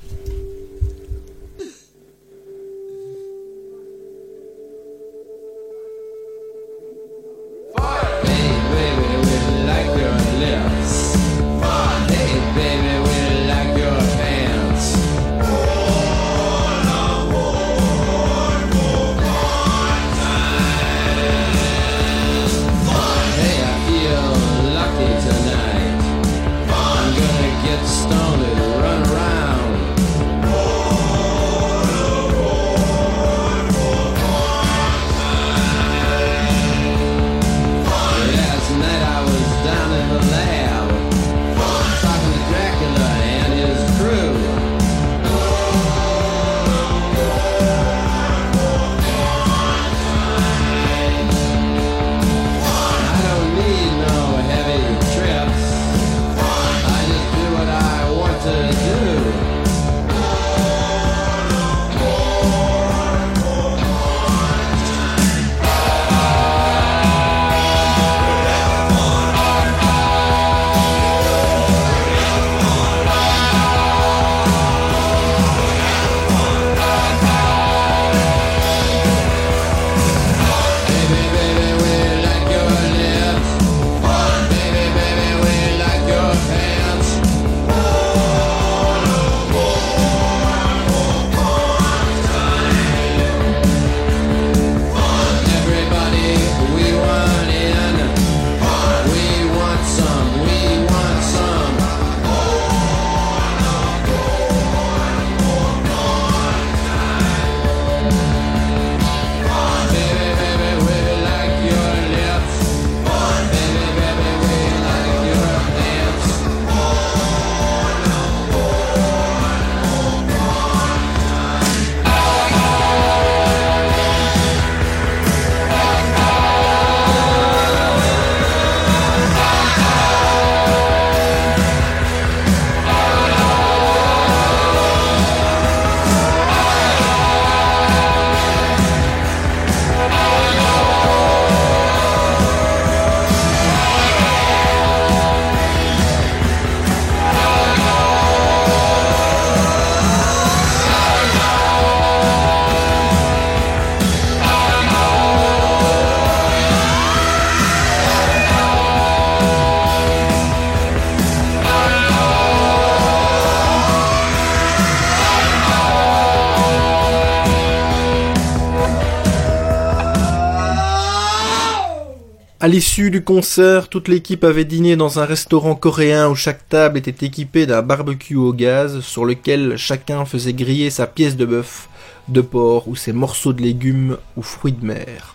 À l'issue du concert, toute l'équipe avait dîné dans un restaurant coréen où chaque table était équipée d'un barbecue au gaz sur lequel chacun faisait griller sa pièce de bœuf, de porc ou ses morceaux de légumes ou fruits de mer.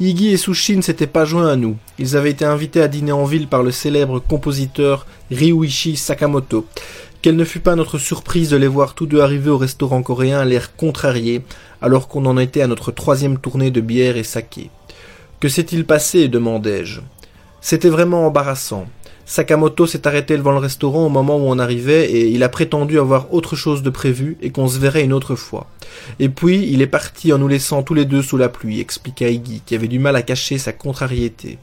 Iggy et Sushi ne s'étaient pas joints à nous. Ils avaient été invités à dîner en ville par le célèbre compositeur Ryuichi Sakamoto. Quelle ne fut pas notre surprise de les voir tous deux arriver au restaurant coréen à l'air contrarié, alors qu'on en était à notre troisième tournée de bière et saké. Que s'est-il passé demandai-je. C'était vraiment embarrassant. Sakamoto s'est arrêté devant le restaurant au moment où on arrivait et il a prétendu avoir autre chose de prévu et qu'on se verrait une autre fois. Et puis il est parti en nous laissant tous les deux sous la pluie, expliqua Iggy, qui avait du mal à cacher sa contrariété.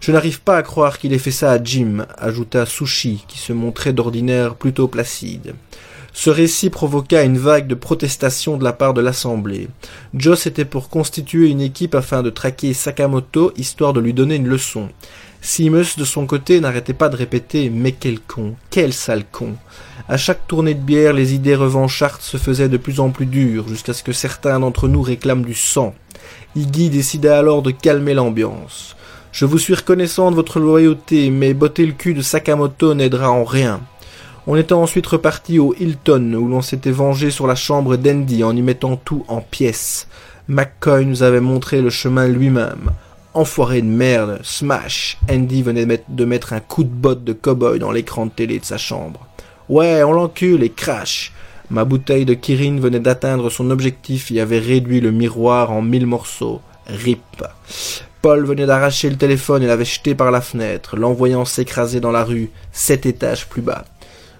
Je n'arrive pas à croire qu'il ait fait ça à Jim, ajouta Sushi, qui se montrait d'ordinaire plutôt placide. Ce récit provoqua une vague de protestations de la part de l'Assemblée. Joss était pour constituer une équipe afin de traquer Sakamoto, histoire de lui donner une leçon. Seamus, de son côté, n'arrêtait pas de répéter Mais quel con, quel sale con. À chaque tournée de bière, les idées revanchardes se faisaient de plus en plus dures, jusqu'à ce que certains d'entre nous réclament du sang. Iggy décida alors de calmer l'ambiance. Je vous suis reconnaissant de votre loyauté, mais botter le cul de Sakamoto n'aidera en rien. On était ensuite reparti au Hilton, où l'on s'était vengé sur la chambre d'Andy en y mettant tout en pièces. McCoy nous avait montré le chemin lui-même. Enfoiré de merde, smash, Andy venait de mettre un coup de botte de cow-boy dans l'écran de télé de sa chambre. Ouais, on l'encule et crash. Ma bouteille de Kirin venait d'atteindre son objectif et avait réduit le miroir en mille morceaux. Rip. Paul venait d'arracher le téléphone et l'avait jeté par la fenêtre, l'envoyant s'écraser dans la rue, sept étages plus bas.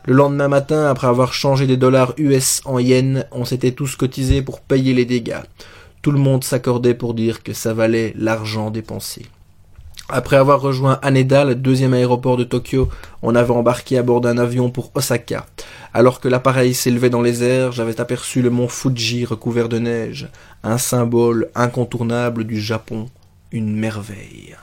Le lendemain matin, après avoir changé des dollars US en yens, on s'était tous cotisés pour payer les dégâts. Tout le monde s'accordait pour dire que ça valait l'argent dépensé. Après avoir rejoint Haneda, le deuxième aéroport de Tokyo, on avait embarqué à bord d'un avion pour Osaka. Alors que l'appareil s'élevait dans les airs, j'avais aperçu le mont Fuji recouvert de neige, un symbole incontournable du Japon, une merveille.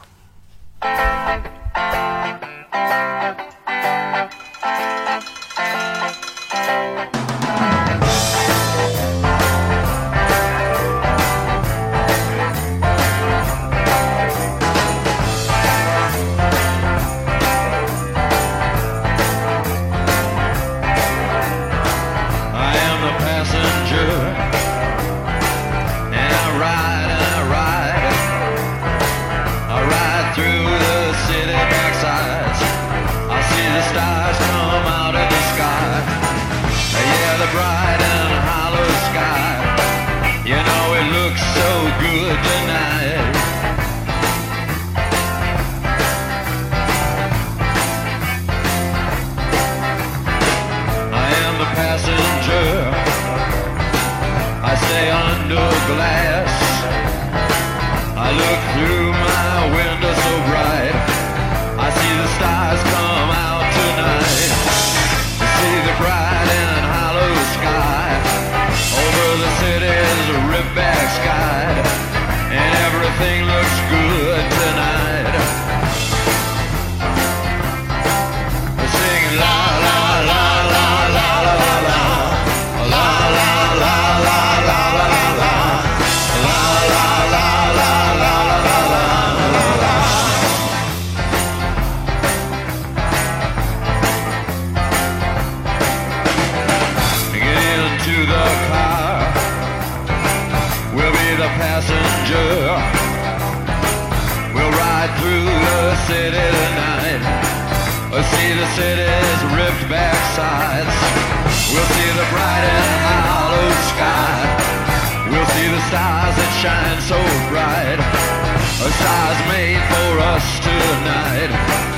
Shine so bright. A stars made for us tonight.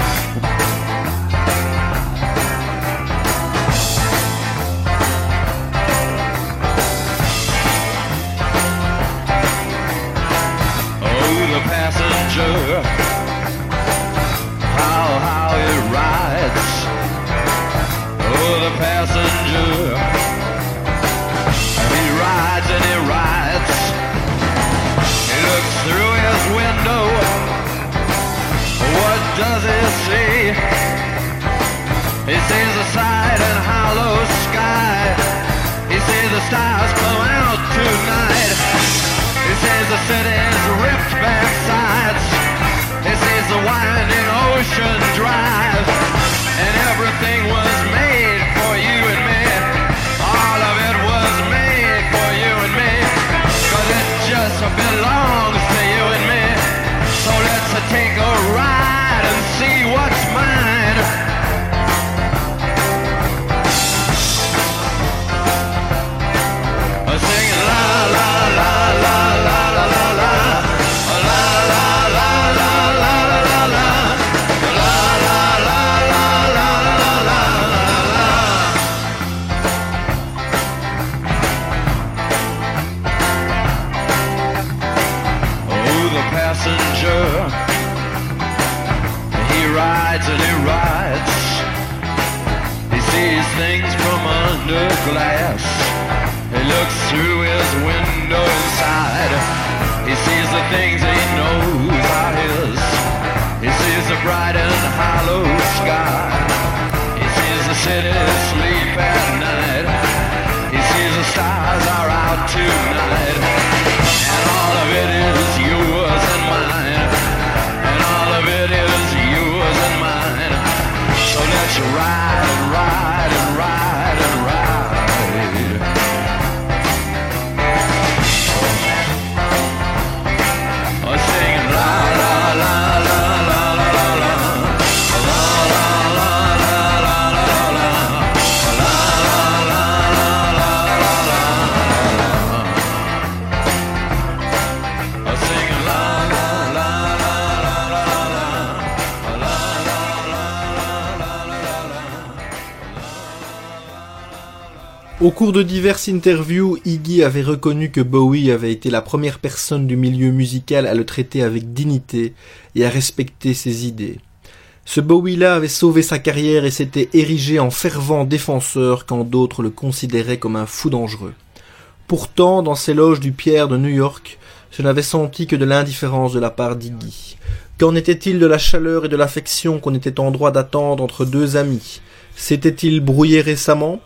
Does he see? He sees the side and hollow sky. He sees the stars come out tonight. He sees the city's ripped back two. Au cours de diverses interviews, Iggy avait reconnu que Bowie avait été la première personne du milieu musical à le traiter avec dignité et à respecter ses idées. Ce Bowie-là avait sauvé sa carrière et s'était érigé en fervent défenseur quand d'autres le considéraient comme un fou dangereux. Pourtant, dans ces loges du Pierre de New York, je n'avais senti que de l'indifférence de la part d'Iggy. Qu'en était-il de la chaleur et de l'affection qu'on était en droit d'attendre entre deux amis? S'était-il brouillé récemment?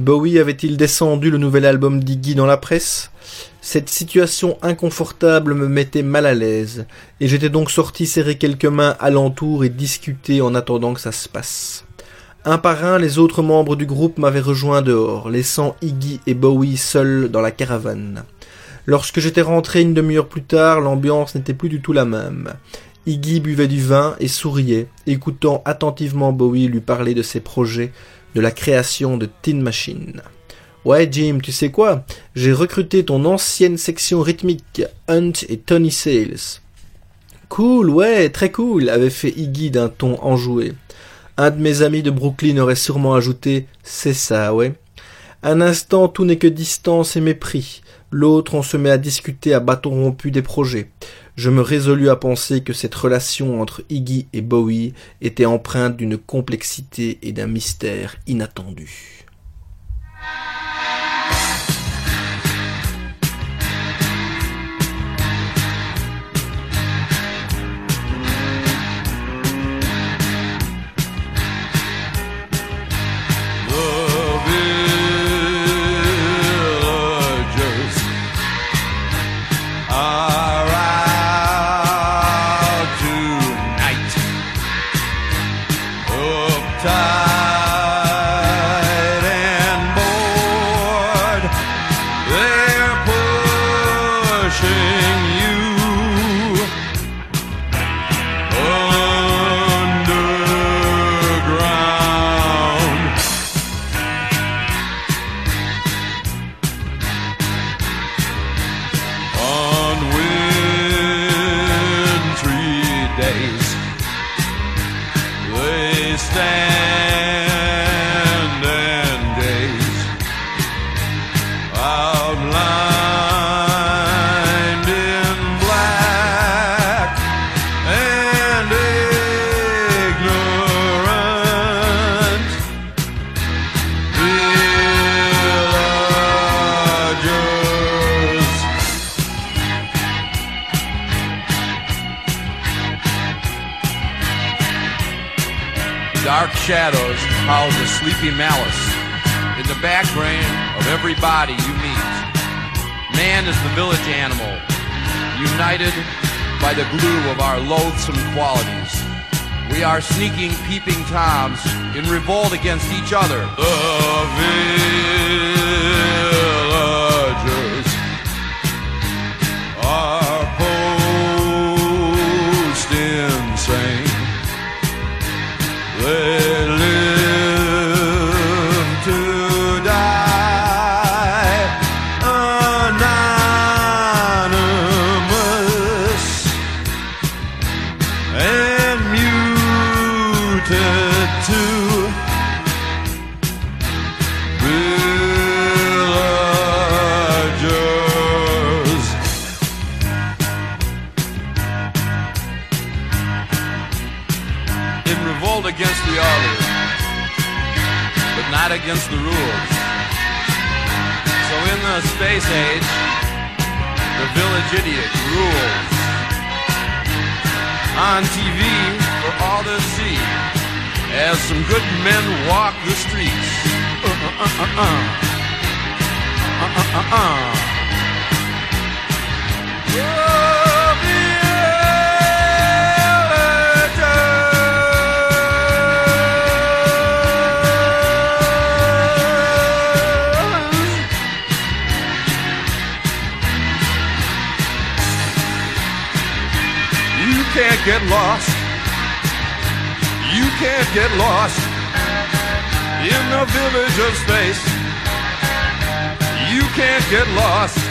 Bowie avait-il descendu le nouvel album d'Iggy dans la presse? Cette situation inconfortable me mettait mal à l'aise, et j'étais donc sorti serrer quelques mains alentour et discuter en attendant que ça se passe. Un par un, les autres membres du groupe m'avaient rejoint dehors, laissant Iggy et Bowie seuls dans la caravane. Lorsque j'étais rentré une demi-heure plus tard, l'ambiance n'était plus du tout la même. Iggy buvait du vin et souriait, écoutant attentivement Bowie lui parler de ses projets, de la création de Tin Machine. Ouais Jim, tu sais quoi? J'ai recruté ton ancienne section rythmique, Hunt et Tony Sales. Cool, ouais, très cool, avait fait Iggy d'un ton enjoué. Un de mes amis de Brooklyn aurait sûrement ajouté C'est ça, ouais. Un instant, tout n'est que distance et mépris. L'autre, on se met à discuter à bâton rompu des projets. Je me résolus à penser que cette relation entre Iggy et Bowie était empreinte d'une complexité et d'un mystère inattendus. House malice in the back brain of every body you meet. Man is the village animal, united by the glue of our loathsome qualities. We are sneaking, peeping toms in revolt against each other. The villagers are post insane. They muted to villagers. In revolt against the others, but not against the rules. So in the space age, the village idiot rules on TV for all to see as some good men walk the streets. Oh. You can't get lost. You can't get lost in the village of space. You can't get lost.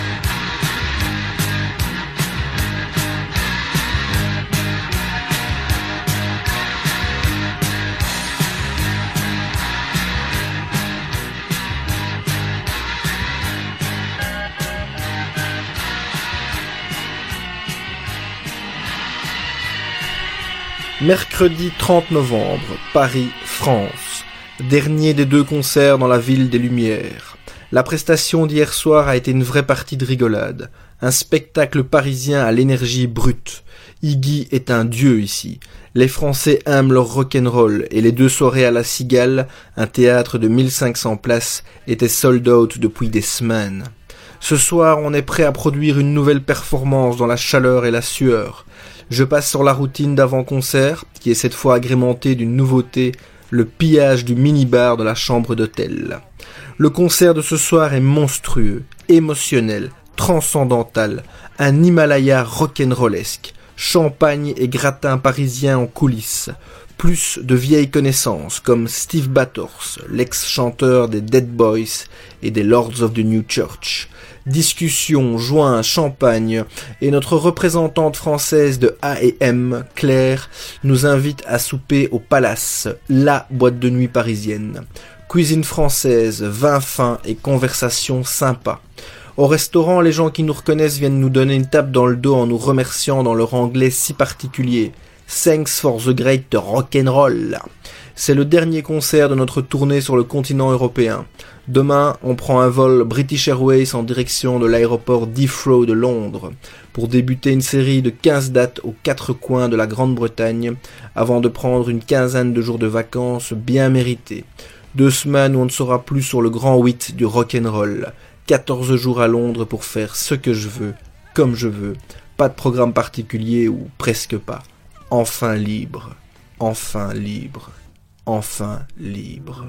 Mercredi 30 novembre, Paris, France. Dernier des deux concerts dans la ville des Lumières. La prestation d'hier soir a été une vraie partie de rigolade. Un spectacle parisien à l'énergie brute. Iggy est un dieu ici. Les Français aiment leur rock'n'roll et les deux soirées à la Cigale, un théâtre de 1500 places, étaient sold out depuis des semaines. Ce soir, on est prêt à produire une nouvelle performance dans la chaleur et la sueur. Je passe sur la routine d'avant-concert, qui est cette fois agrémentée d'une nouveauté, le pillage du minibar de la chambre d'hôtel. Le concert de ce soir est monstrueux, émotionnel, transcendantal, un Himalaya rock'n'rollesque, champagne et gratin parisien en coulisses, plus de vieilles connaissances comme Steve Battors, l'ex-chanteur des Dead Boys et des Lords of the New Church, discussions, joints, champagne, et notre représentante française de A&M, Claire, nous invite à souper au Palace, la boîte de nuit parisienne. Cuisine française, vin fin et conversation sympa. Au restaurant, les gens qui nous reconnaissent viennent nous donner une tape dans le dos en nous remerciant dans leur anglais si particulier. Thanks for the great rock'n'roll. C'est le dernier concert de notre tournée sur le continent européen. Demain, on prend un vol British Airways en direction de l'aéroport d'Heathrow de Londres pour débuter une série de 15 dates aux quatre coins de la Grande-Bretagne avant de prendre une quinzaine de jours de vacances bien mérités. Deux semaines où on ne sera plus sur le grand 8 du rock'n'roll. 14 jours à Londres pour faire ce que je veux, comme je veux. Pas de programme particulier ou presque pas. Enfin libre. Enfin libre. Enfin libre.